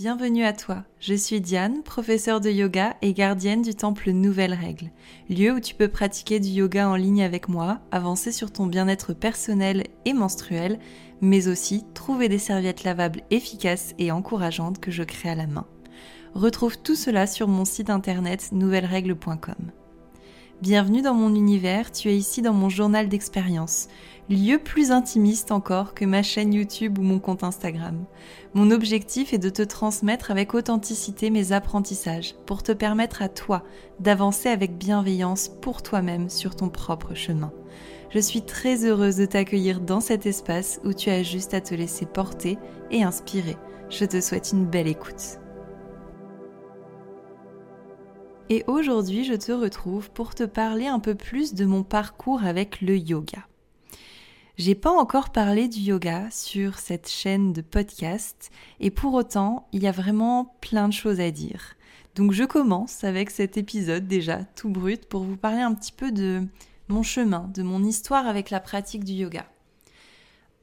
Bienvenue à toi, je suis Diane, professeure de yoga et gardienne du temple Nouvelle Règle, lieu où tu peux pratiquer du yoga en ligne avec moi, avancer sur ton bien-être personnel et menstruel, mais aussi trouver des serviettes lavables efficaces et encourageantes que je crée à la main. Retrouve tout cela sur mon site internet nouvellerègle.com. Bienvenue dans mon univers, tu es ici dans mon journal d'expérience, lieu plus intimiste encore que ma chaîne YouTube ou mon compte Instagram. Mon objectif est de te transmettre avec authenticité mes apprentissages pour te permettre à toi d'avancer avec bienveillance pour toi-même sur ton propre chemin. Je suis très heureuse de t'accueillir dans cet espace où tu as juste à te laisser porter et inspirer. Je te souhaite une belle écoute. Et aujourd'hui, je te retrouve pour te parler un peu plus de mon parcours avec le yoga. J'ai pas encore parlé du yoga sur cette chaîne de podcast et pour autant, il y a vraiment plein de choses à dire. Donc je commence avec cet épisode déjà tout brut pour vous parler un petit peu de mon chemin, de mon histoire avec la pratique du yoga.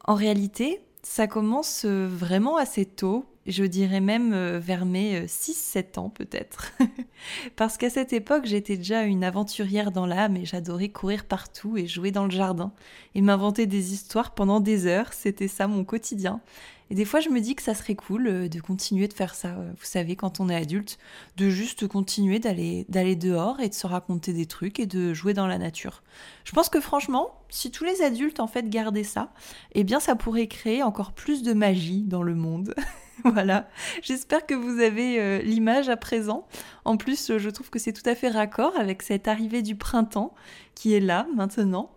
En réalité, ça commence vraiment assez tôt je dirais même euh, vers mes 6-7 euh, ans peut-être. Parce qu'à cette époque, j'étais déjà une aventurière dans l'âme et j'adorais courir partout et jouer dans le jardin et m'inventer des histoires pendant des heures, c'était ça mon quotidien. Et des fois, je me dis que ça serait cool euh, de continuer de faire ça, vous savez, quand on est adulte, de juste continuer d'aller d'aller dehors et de se raconter des trucs et de jouer dans la nature. Je pense que franchement, si tous les adultes en fait gardaient ça, eh bien ça pourrait créer encore plus de magie dans le monde. voilà, j'espère que vous avez euh, l'image à présent. En plus, euh, je trouve que c'est tout à fait raccord avec cette arrivée du printemps qui est là maintenant.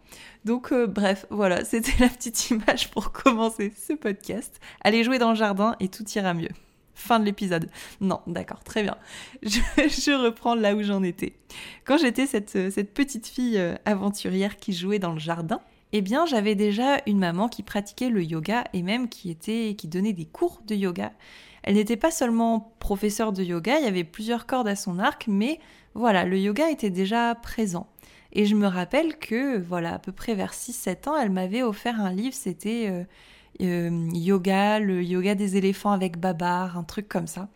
Donc euh, bref, voilà, c'était la petite image pour commencer ce podcast. Allez jouer dans le jardin et tout ira mieux. Fin de l'épisode. Non, d'accord, très bien. Je, reprends là où j'en étais. Quand j'étais cette, cette petite fille aventurière qui jouait dans le jardin, eh bien j'avais déjà une maman qui pratiquait le yoga et même qui était qui donnait des cours de yoga. Elle n'était pas seulement professeure de yoga, il y avait plusieurs cordes à son arc, mais voilà, le yoga était déjà présent. Et je me rappelle que, voilà, à peu près vers 6-7 ans, elle m'avait offert un livre, c'était euh, euh, Yoga, le yoga des éléphants avec Babar, un truc comme ça.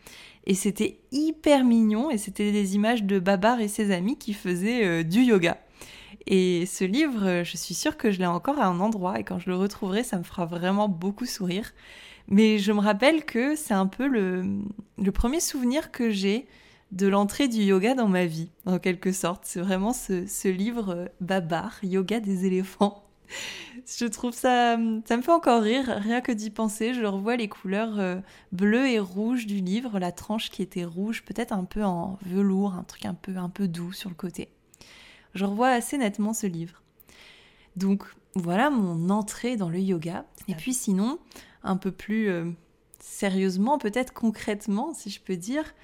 Et c'était hyper mignon, et c'était des images de Babar et ses amis qui faisaient euh, du yoga. Et ce livre, je suis sûre que je l'ai encore à un endroit et quand je le retrouverai, ça me fera vraiment beaucoup sourire. Mais je me rappelle que c'est un peu le, le premier souvenir que j'ai de l'entrée du yoga dans ma vie, en quelque sorte. C'est vraiment ce, ce livre euh, Babar, Yoga des éléphants. Je trouve ça, ça me fait encore rire, rien que d'y penser. Je revois les couleurs euh, bleues et rouges du livre, la tranche qui était rouge, peut-être un peu en velours, un truc un peu, un peu doux sur le côté je revois assez nettement ce livre. Donc voilà mon entrée dans le yoga. Et puis sinon, un peu plus euh, sérieusement, peut-être concrètement, si je peux dire,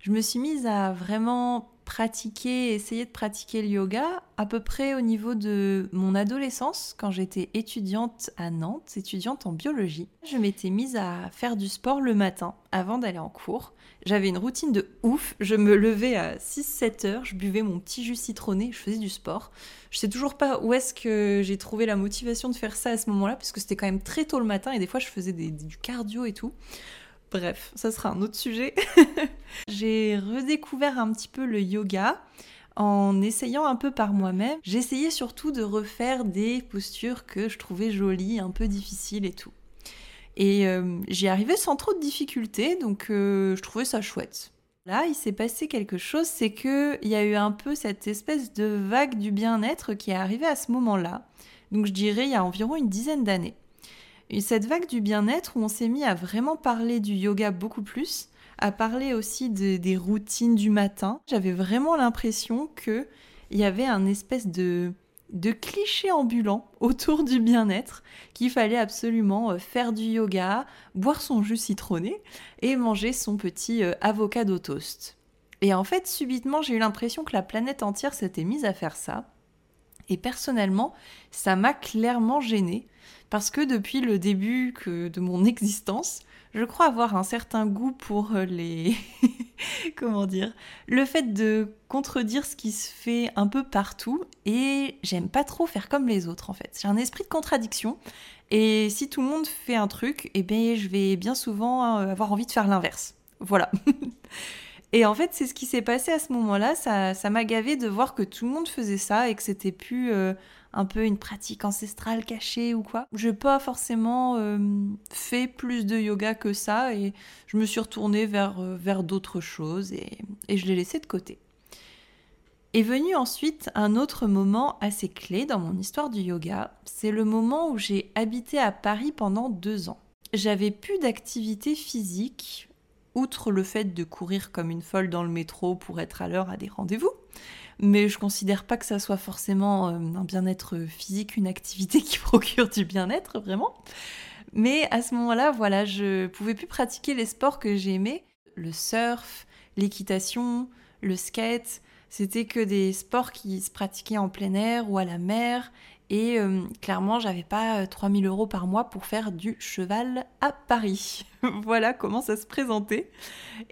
je me suis mise à vraiment pratiquer, essayer de pratiquer le yoga à peu près au niveau de mon adolescence, quand j'étais étudiante à Nantes, étudiante en biologie. Je m'étais mise à faire du sport le matin avant d'aller en cours. J'avais une routine de ouf, je me levais à 6-7 heures, je buvais mon petit jus citronné, je faisais du sport. Je sais toujours pas où est-ce que j'ai trouvé la motivation de faire ça à ce moment-là, parce que c'était quand même très tôt le matin et des fois je faisais du cardio et tout. Bref, ça sera un autre sujet. j'ai redécouvert un petit peu le yoga en essayant un peu par moi-même. J'essayais surtout de refaire des postures que je trouvais jolies, un peu difficiles et tout. Et euh, j'y arrivais sans trop de difficultés, donc euh, je trouvais ça chouette. Là, il s'est passé quelque chose, c'est qu'il y a eu un peu cette espèce de vague du bien-être qui est arrivée à ce moment-là. Donc je dirais il y a environ une dizaine d'années cette vague du bien-être où on s'est mis à vraiment parler du yoga beaucoup plus, à parler aussi des routines du matin. J'avais vraiment l'impression qu'il y avait un espèce de, de cliché ambulant autour du bien-être, qu'il fallait absolument euh, faire du yoga, boire son jus citronné et manger son petit euh, avocado toast. Et en fait, subitement, j'ai eu l'impression que la planète entière s'était mise à faire ça. Et personnellement, ça m'a clairement gênée parce que depuis le début de mon existence, je crois avoir un certain goût pour euh, les... comment dire Le fait de contredire ce qui se fait un peu partout et j'aime pas trop faire comme les autres en fait. J'ai un esprit de contradiction et si tout le monde fait un truc, eh bien je vais bien souvent euh, avoir envie de faire l'inverse. Voilà. et en fait, c'est ce qui s'est passé à ce moment-là. Ça, m'a gavé de voir que tout le monde faisait ça et que c'était plus euh, un peu une pratique ancestrale cachée ou quoi. Je n'ai pas forcément euh, fait plus de yoga que ça et je me suis retournée vers, euh, vers d'autres choses et, et je l'ai laissé de côté. Est venu ensuite un autre moment assez clé dans mon histoire du yoga. C'est le moment où j'ai habité à Paris pendant deux ans. J'avais plus d'activité physique, outre le fait de courir comme une folle dans le métro pour être à l'heure à des rendez-vous. Mais je considère pas que ça soit forcément euh, un bien-être physique, une activité qui procure du bien-être, vraiment. Mais à ce moment-là, voilà, je pouvais plus pratiquer les sports que j'aimais. Le surf, l'équitation, le skate, c'était que des sports qui se pratiquaient en plein air ou à la mer. Et euh, clairement, j'avais pas 3000 euros par mois pour faire du cheval à Paris. voilà comment ça se présentait.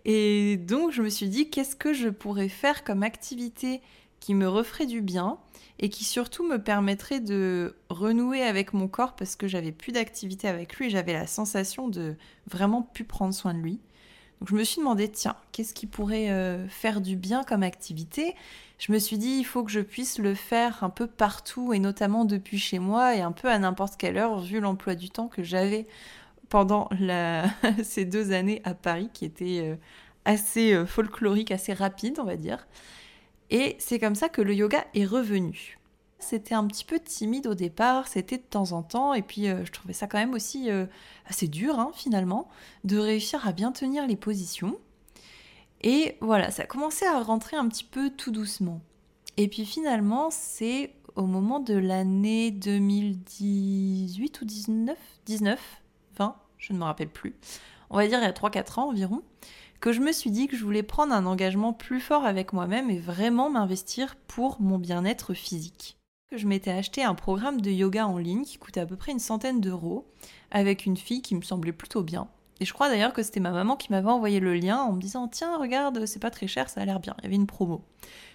Et donc, je me suis dit, qu'est-ce que je pourrais faire comme activité qui me referait du bien et qui surtout me permettrait de renouer avec mon corps parce que j'avais plus d'activité avec lui j'avais la sensation de vraiment plus prendre soin de lui. Je me suis demandé, tiens, qu'est-ce qui pourrait euh, faire du bien comme activité? Je me suis dit, il faut que je puisse le faire un peu partout et notamment depuis chez moi et un peu à n'importe quelle heure vu l'emploi du temps que j'avais pendant ces deux années à Paris qui étaient euh, assez euh, folkloriques, assez rapides, on va dire. Et c'est comme ça que le yoga est revenu. C'était un petit peu timide au départ, c'était de temps en temps, et puis euh, je trouvais ça quand même aussi euh, assez dur hein, finalement, de réussir à bien tenir les positions. Et voilà, ça commençait à rentrer un petit peu tout doucement. Et puis finalement, c'est au moment de l'année 2018 ou 19 19 20, je ne me rappelle plus. On va dire il y a 3-4 ans environ, que je me suis dit que je voulais prendre un engagement plus fort avec moi-même et vraiment m'investir pour mon bien-être physique je m'étais acheté un programme de yoga en ligne qui coûtait à peu près une centaine d'euros avec une fille qui me semblait plutôt bien. Et je crois d'ailleurs que c'était ma maman qui m'avait envoyé le lien en me disant Tiens, regarde, c'est pas très cher, ça a l'air bien. Il y avait une promo.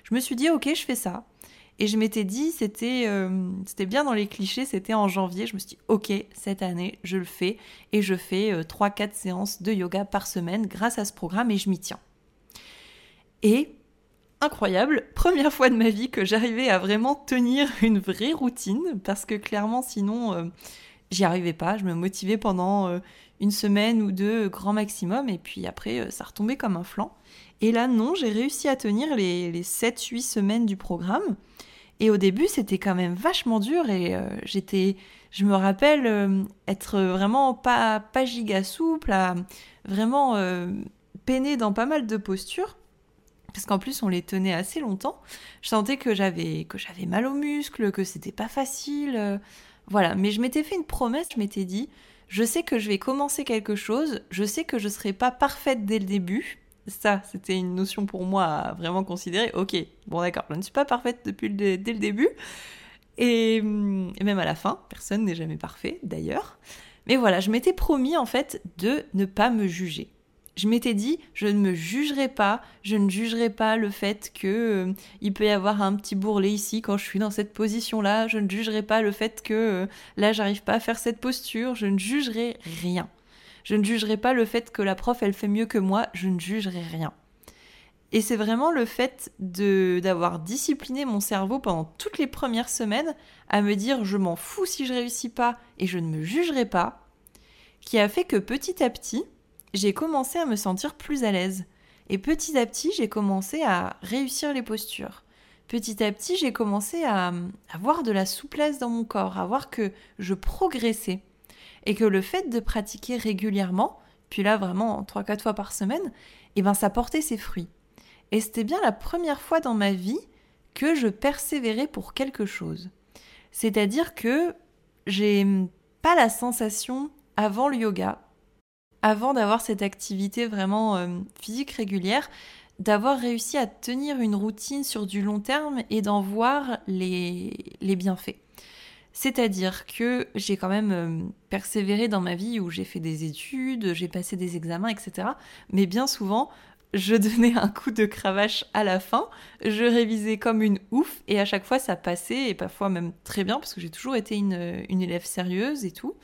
Je me suis dit Ok, je fais ça. Et je m'étais dit, c'était euh, c'était bien dans les clichés, c'était en janvier. Je me suis dit Ok, cette année, je le fais. Et je fais 3-4 euh, séances de yoga par semaine grâce à ce programme et je m'y tiens. Et incroyable. Première fois de ma vie que j'arrivais à vraiment tenir une vraie routine parce que clairement sinon euh, j'y arrivais pas. Je me motivais pendant euh, une semaine ou deux grand maximum et puis après euh, ça retombait comme un flanc. Et là non, j'ai réussi à tenir les, les 7-8 semaines du programme. Et au début c'était quand même vachement dur et j'étais, je me rappelle être vraiment pas, pas giga souple, à vraiment peiner dans pas mal de postures parce qu'en plus on les tenait assez longtemps. Je sentais que j'avais que j'avais mal aux muscles, que c'était pas facile, euh, voilà. Mais je m'étais fait une promesse, je m'étais dit, je sais que je vais commencer quelque chose, je sais que je serai pas parfaite dès le début. Ça, c'était une notion pour moi à vraiment considérer. Ok, bon d'accord, je ne suis pas parfaite depuis dès le début. Et, et même à la fin, personne n'est jamais parfait d'ailleurs. Mais voilà, je m'étais promis en fait de ne pas me juger je m'étais dit, je ne me jugerai pas, je ne jugerai pas le fait que euh, il peut y avoir un petit bourrelet ici quand je suis dans cette position-là, je ne jugerai pas le fait que euh, là j'arrive pas à faire cette posture, je ne jugerai rien. Je ne jugerai pas le fait que la prof elle fait mieux que moi, je ne jugerai rien. Et c'est vraiment le fait de d'avoir discipliné mon cerveau pendant toutes les premières semaines à me dire je m'en fous si je réussis pas et je ne me jugerai pas, qui a fait que petit à petit, j'ai commencé à me sentir plus à l'aise. Et petit à petit, j'ai commencé à réussir les postures. Petit à petit, j'ai commencé à avoir de la souplesse dans mon corps, à voir que je progressais. Et que le fait de pratiquer régulièrement, puis là vraiment 3-4 fois par semaine, eh ben ça portait ses fruits. Et c'était bien la première fois dans ma vie que je persévérais pour quelque chose. C'est-à-dire que j'ai pas la sensation avant le yoga avant d'avoir cette activité vraiment euh, physique régulière, d'avoir réussi à tenir une routine sur du long terme et d'en voir les, les bienfaits. C'est-à-dire que j'ai quand même euh, persévéré dans ma vie où j'ai fait des études, j'ai passé des examens, etc. Mais bien souvent, je donnais un coup de cravache à la fin, je révisais comme une ouf et à chaque fois ça passait et parfois même très bien parce que j'ai toujours été une, une élève sérieuse et tout.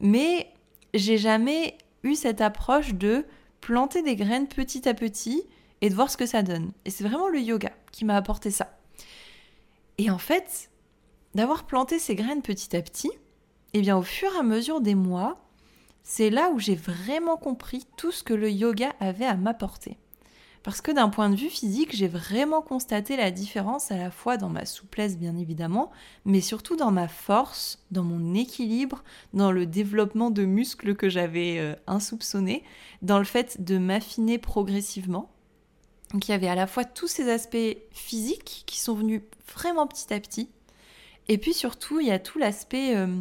Mais j'ai jamais eu cette approche de planter des graines petit à petit et de voir ce que ça donne. Et c'est vraiment le yoga qui m'a apporté ça. Et en fait, d'avoir planté ces graines petit à petit, eh bien au fur et à mesure des mois, c'est là où j'ai vraiment compris tout ce que le yoga avait à m'apporter. Parce que d'un point de vue physique, j'ai vraiment constaté la différence à la fois dans ma souplesse, bien évidemment, mais surtout dans ma force, dans mon équilibre, dans le développement de muscles que j'avais euh, insoupçonnés, dans le fait de m'affiner progressivement. Donc il y avait à la fois tous ces aspects physiques qui sont venus vraiment petit à petit, et puis surtout il y a tout l'aspect euh,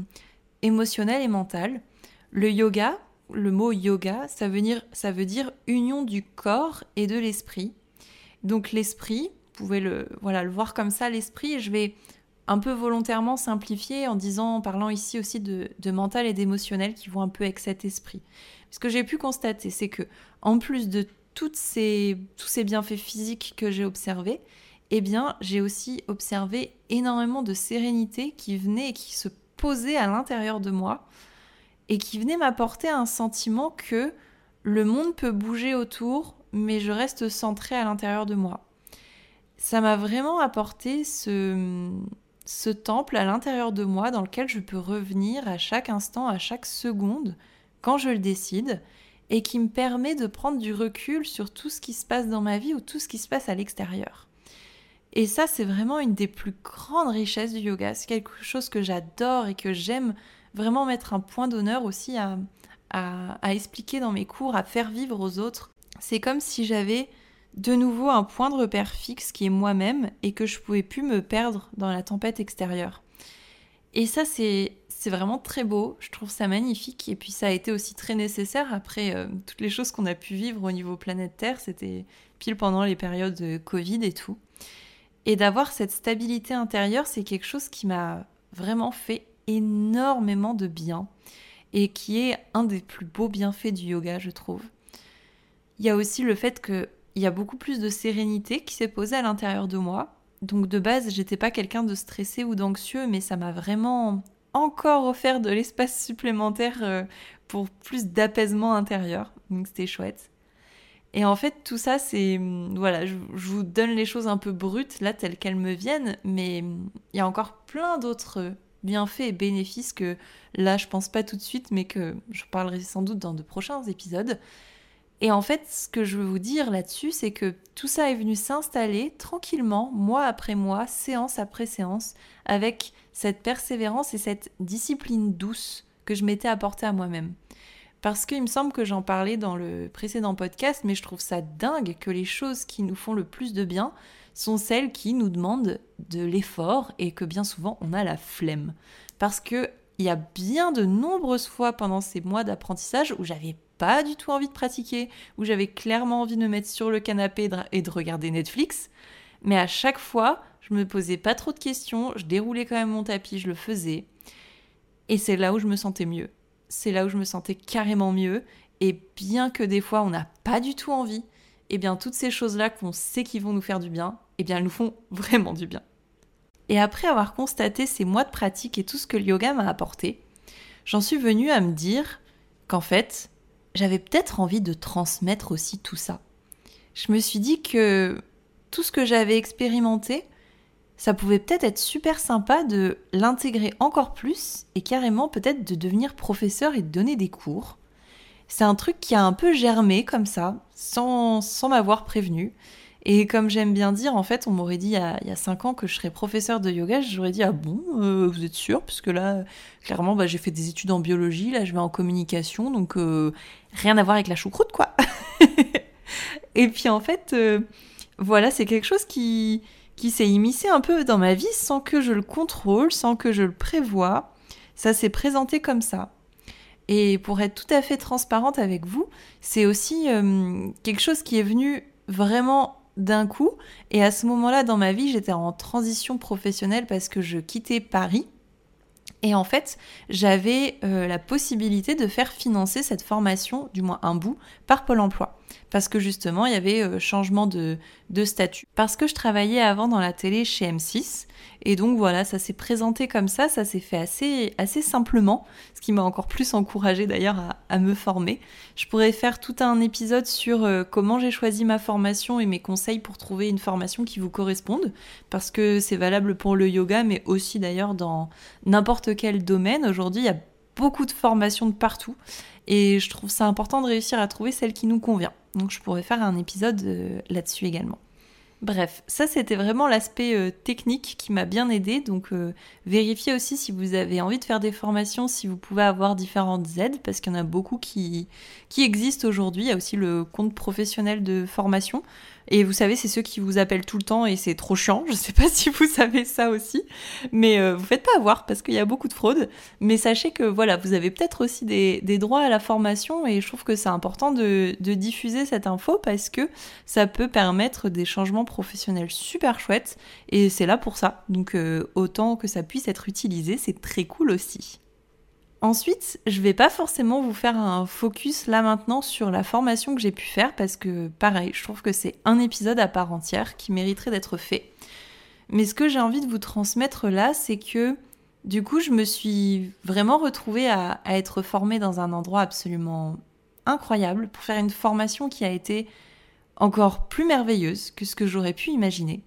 émotionnel et mental. Le yoga, le mot yoga, ça veut, dire, union du corps et de l'esprit. Donc l'esprit, vous pouvez le, voilà, le voir comme ça, l'esprit, je vais un peu volontairement simplifier en disant, en parlant ici aussi de, mental et d'émotionnel qui vont un peu avec cet esprit. Ce que j'ai pu constater, c'est que en plus de ces, tous ces bienfaits physiques que j'ai observés, eh bien, j'ai aussi observé énormément de sérénité qui venait et qui se posait à l'intérieur de moi et qui venait m'apporter un sentiment que le monde peut bouger autour, mais je reste centrée à l'intérieur de moi. Ça m'a vraiment apporté ce, temple à l'intérieur de moi dans lequel je peux revenir à chaque instant, à chaque seconde, quand je le décide, et qui me permet de prendre du recul sur tout ce qui se passe dans ma vie ou tout ce qui se passe à l'extérieur. Et ça, c'est vraiment une des plus grandes richesses du yoga. C'est quelque chose que j'adore et que j'aime vraiment mettre un point d'honneur aussi à, à, expliquer dans mes cours, à faire vivre aux autres. C'est comme si j'avais de nouveau un point de repère fixe qui est moi-même et que je pouvais plus me perdre dans la tempête extérieure. Et ça, c'est vraiment très beau, je trouve ça magnifique. Et puis ça a été aussi très nécessaire après euh, toutes les choses qu'on a pu vivre au niveau planète Terre. C'était pile pendant les périodes de Covid et tout. Et d'avoir cette stabilité intérieure, c'est quelque chose qui m'a vraiment fait énormément de bien et qui est un des plus beaux bienfaits du yoga, je trouve. Il y a aussi le fait qu'il y a beaucoup plus de sérénité qui s'est posée à l'intérieur de moi. Donc de base, j'étais pas quelqu'un de stressé ou d'anxieux, mais ça m'a vraiment encore offert de l'espace supplémentaire euh, pour plus d'apaisement intérieur. Donc c'était chouette. Et en fait, tout ça, c'est. Voilà, je, vous donne les choses un peu brutes, là, telles qu'elles me viennent, mais il y a encore plein d'autres bienfaits et bénéfices que là je pense pas tout de suite, mais que je parlerai sans doute dans de prochains épisodes. Et en fait, ce que je veux vous dire là-dessus, c'est que tout ça est venu s'installer tranquillement, mois après mois, séance après séance, avec cette persévérance et cette discipline douce que je m'étais apportée à moi-même. Parce qu'il me semble que j'en parlais dans le précédent podcast, mais je trouve ça dingue que les choses qui nous font le plus de bien, sont celles qui nous demandent de l'effort et que bien souvent on a la flemme. Parce que il y a bien de nombreuses fois pendant ces mois d'apprentissage où j'avais pas du tout envie de pratiquer, où j'avais clairement envie de me mettre sur le canapé et de regarder Netflix. Mais à chaque fois, je me posais pas trop de questions, je déroulais quand même mon tapis, je le faisais. Et c'est là où je me sentais mieux. C'est là où je me sentais carrément mieux. Et bien que des fois on n'a pas du tout envie, eh bien toutes ces choses-là qu'on sait qui vont nous faire du bien, eh bien elles nous font vraiment du bien. Et après avoir constaté ces mois de pratique et tout ce que le yoga m'a apporté, j'en suis venue à me dire qu'en fait, j'avais peut-être envie de transmettre aussi tout ça. Je me suis dit que tout ce que j'avais expérimenté, ça pouvait peut-être être super sympa de l'intégrer encore plus et carrément peut-être de devenir professeur et de donner des cours. C'est un truc qui a un peu germé comme ça, sans, sans m'avoir prévenu. Et comme j'aime bien dire, en fait, on m'aurait dit il y, a, il 5 ans que je serais professeur de yoga, j'aurais dit ah bon, euh, vous êtes sûr? Parce que là, clairement, bah, j'ai fait des études en biologie, là je vais en communication, donc euh, rien à voir avec la choucroute, quoi. et puis en fait, euh, voilà, c'est quelque chose qui, qui s'est immiscé un peu dans ma vie sans que je le contrôle, sans que je le prévoie. Ça s'est présenté comme ça. Et pour être tout à fait transparente avec vous, c'est aussi euh, quelque chose qui est venu vraiment d'un coup. Et à ce moment-là, dans ma vie, j'étais en transition professionnelle parce que je quittais Paris. Et en fait, j'avais euh, la possibilité de faire financer cette formation, du moins un bout, par Pôle Emploi. parce que justement il y avait euh, changement de, de statut. Parce que je travaillais avant dans la télé chez M6 et donc voilà, ça s'est présenté comme ça, ça s'est fait assez, assez simplement, ce qui m'a encore plus encouragé d'ailleurs à, me former. Je pourrais faire tout un épisode sur euh, comment j'ai choisi ma formation et mes conseils pour trouver une formation qui vous corresponde, parce que c'est valable pour le yoga, mais aussi d'ailleurs dans n'importe quel domaine. Aujourd'hui, il y a beaucoup de formations de partout et je trouve ça important de réussir à trouver celle qui nous convient. Donc je pourrais faire un épisode euh, là-dessus également. Bref, ça c'était vraiment l'aspect euh, technique qui m'a bien aidé. Donc euh, vérifiez aussi si vous avez envie de faire des formations, si vous pouvez avoir différentes aides, parce qu'il y en a beaucoup qui, qui existent aujourd'hui. Il y a aussi le compte professionnel de formation. Et vous savez, c'est ceux qui vous appellent tout le temps et c'est trop chiant. Je sais pas si vous savez ça aussi, mais euh, vous faites pas avoir parce qu'il y a beaucoup de fraude. Mais sachez que voilà, vous avez peut-être aussi des, droits à la formation et je trouve que c'est important de, diffuser cette info parce que ça peut permettre des changements professionnels super chouettes et c'est là pour ça. Donc euh, autant que ça puisse être utilisé, c'est très cool aussi. Ensuite, je vais pas forcément vous faire un focus là maintenant sur la formation que j'ai pu faire parce que pareil, je trouve que c'est un épisode à part entière qui mériterait d'être fait. Mais ce que j'ai envie de vous transmettre là, c'est que du coup, je me suis vraiment retrouvée à, être formée dans un endroit absolument incroyable pour faire une formation qui a été encore plus merveilleuse que ce que j'aurais pu imaginer.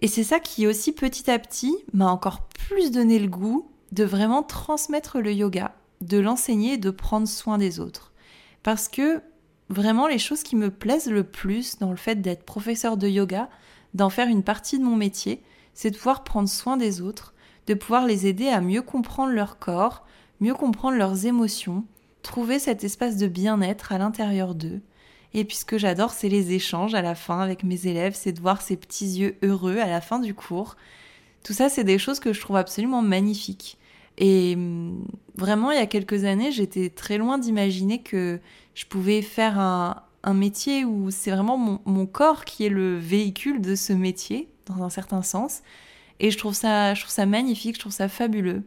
Et c'est ça qui aussi petit à petit m'a encore plus donné le goût de vraiment transmettre le yoga, de l'enseigner et de prendre soin des autres. Parce que vraiment les choses qui me plaisent le plus dans le fait d'être professeur de yoga, d'en faire une partie de mon métier, c'est de pouvoir prendre soin des autres, de pouvoir les aider à mieux comprendre leur corps, mieux comprendre leurs émotions, trouver cet espace de bien-être à l'intérieur d'eux. Et puis ce que j'adore, c'est les échanges à la fin avec mes élèves, c'est de voir ces petits yeux heureux à la fin du cours, tout ça, c'est des choses que je trouve absolument magnifiques. Et hum, vraiment, il y a quelques années, j'étais très loin d'imaginer que je pouvais faire un, métier où c'est vraiment mon, corps qui est le véhicule de ce métier, dans un certain sens. Et je trouve ça, je magnifique, je trouve ça fabuleux.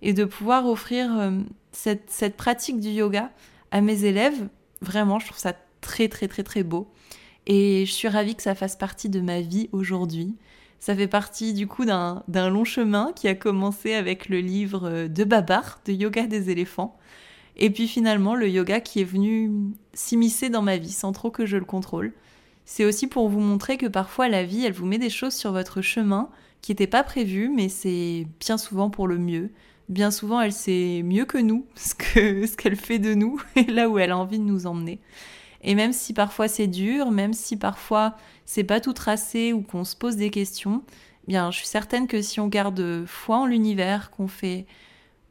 Et de pouvoir offrir hum, cette, cette pratique du yoga à mes élèves, vraiment, je trouve ça très, très, très, très beau. Et je suis ravie que ça fasse partie de ma vie aujourd'hui. Ça fait partie du coup d'un long chemin qui a commencé avec le livre euh, de Babar, de Yoga des éléphants. Et puis finalement, le yoga qui est venu s'immiscer dans ma vie sans trop que je le contrôle. C'est aussi pour vous montrer que parfois la vie, elle vous met des choses sur votre chemin qui n'étaient pas prévues, mais c'est bien souvent pour le mieux. Bien souvent, elle sait mieux que nous ce qu'elle fait de nous et là où elle a envie de nous emmener. Et même si parfois c'est dur, même si parfois c'est pas tout tracé ou qu'on se pose des questions, bien je suis certaine que si on garde foi en l'univers, qu'on fait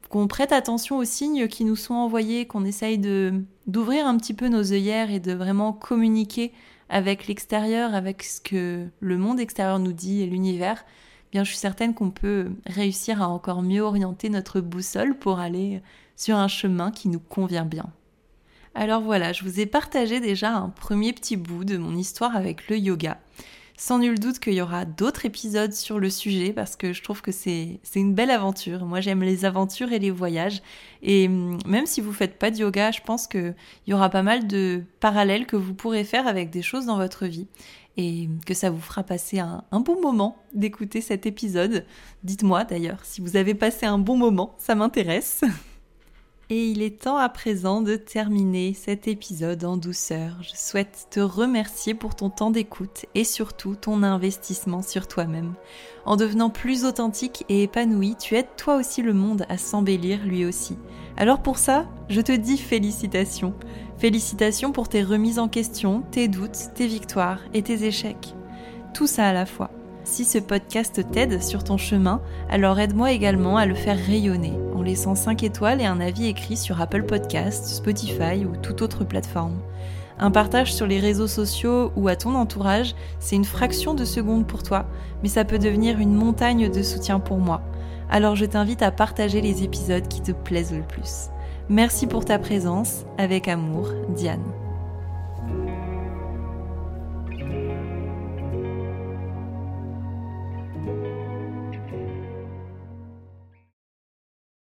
qu'on prête attention aux signes qui nous sont envoyés, qu'on essaye de d'ouvrir un petit peu nos œillères et de vraiment communiquer avec l'extérieur, avec ce que le monde extérieur nous dit et l'univers, bien je suis certaine qu'on peut réussir à encore mieux orienter notre boussole pour aller sur un chemin qui nous convient bien. Alors voilà, je vous ai partagé déjà un premier petit bout de mon histoire avec le yoga. Sans nul doute qu'il y aura d'autres épisodes sur le sujet parce que je trouve que c'est une belle aventure. Moi j'aime les aventures et les voyages. Et hum, même si vous faites pas de yoga, je pense qu'il y aura pas mal de parallèles que vous pourrez faire avec des choses dans votre vie. Et que ça vous fera passer un bon moment d'écouter cet épisode. Dites-moi d'ailleurs si vous avez passé un bon moment, ça m'intéresse. Et il est temps à présent de terminer cet épisode en douceur. Je souhaite te remercier pour ton temps d'écoute et surtout ton investissement sur toi-même. En devenant plus authentique et épanoui, tu aides toi aussi le monde à s'embellir lui aussi. Alors pour ça, je te dis félicitations. Félicitations pour tes remises en question, tes doutes, tes victoires et tes échecs. Tout ça à la fois. Si ce podcast t'aide sur ton chemin, alors aide-moi également à le faire rayonner en laissant 5 étoiles et un avis écrit sur Apple Podcasts, Spotify ou toute autre plateforme. Un partage sur les réseaux sociaux ou à ton entourage, c'est une fraction de seconde pour toi, mais ça peut devenir une montagne de soutien pour moi. Alors je t'invite à partager les épisodes qui te plaisent le plus. Merci pour ta présence, avec amour, Diane.